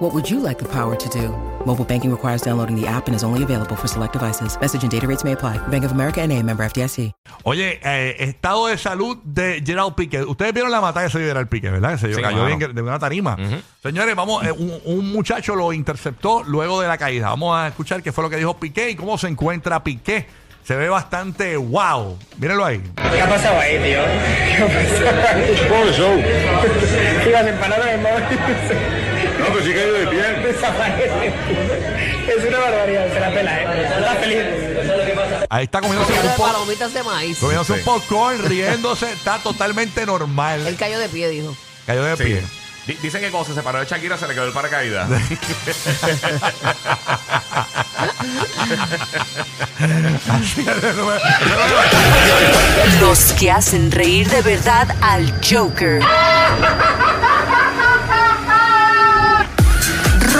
What would you like the power to do? Mobile banking requires downloading the app and is only available for select devices. Message and data rates may apply. Bank of America and a member FDIC. Oye, eh, estado de salud de Gerald Piqué. Ustedes vieron la matada de Gerald Piqué, ¿verdad? Se Sí, cayó claro. bien de una tarima. Señores, vamos, eh, un, un muchacho lo interceptó luego de la caída. Vamos a escuchar qué fue lo que dijo Piqué y cómo se encuentra Piqué. Se ve bastante wow. Mírenlo ahí. ¿Qué ha pasado ahí, tío? ¿Qué ha pasado ahí? Pobre show. En el móvil. No, pero sí cayó de pie. Desaparece. Es una barbaridad, se la pela, ¿eh? Está feliz. Ahí está comiéndose un, palomitas de maíz. comiéndose un popcorn, riéndose. Está totalmente normal. Él cayó de pie, dijo. Cayó de Sí. pie. Di- Dicen que cuando se separó de Shakira se le quedó el paracaídas. Los que hacen reír de verdad al Joker.